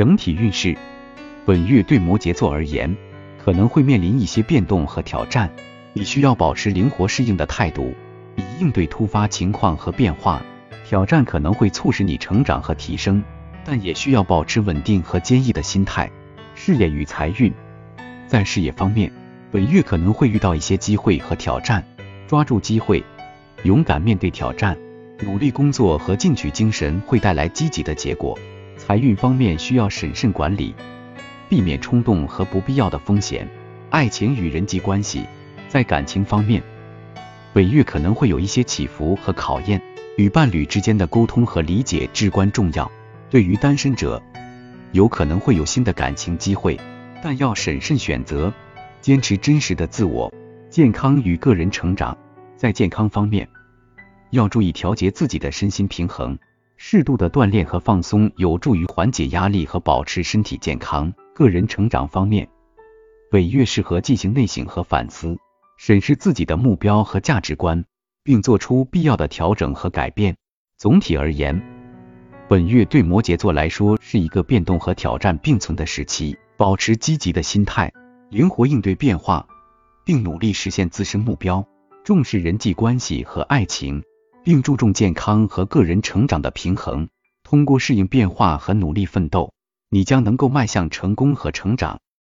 整体运势，本月对摩羯座而言，可能会面临一些变动和挑战，你需要保持灵活适应的态度，以应对突发情况和变化。挑战可能会促使你成长和提升，但也需要保持稳定和坚毅的心态。事业与财运，在事业方面，本月可能会遇到一些机会和挑战，抓住机会，勇敢面对挑战，努力工作和进取精神会带来积极的结果。财运方面需要审慎管理，避免冲动和不必要的风险。爱情与人际关系，在感情方面，本月可能会有一些起伏和考验。与伴侣之间的沟通和理解至关重要。对于单身者，有可能会有新的感情机会，但要审慎选择，坚持真实的自我。健康与个人成长，在健康方面，要注意调节自己的身心平衡。适度的锻炼和放松有助于缓解压力和保持身体健康。个人成长方面，本月适合进行内省和反思，审视自己的目标和价值观。并做出必要的调整和改变。总体而言，本月对摩羯座来说是一个变动和挑战并存的时期。保持积极的心态，灵活应对变化，并努力实现自身目标。重视人际关系和爱情，并注重健康和个人成长的平衡。通过适应变化和努力奋斗，你将能够迈向成功和成长。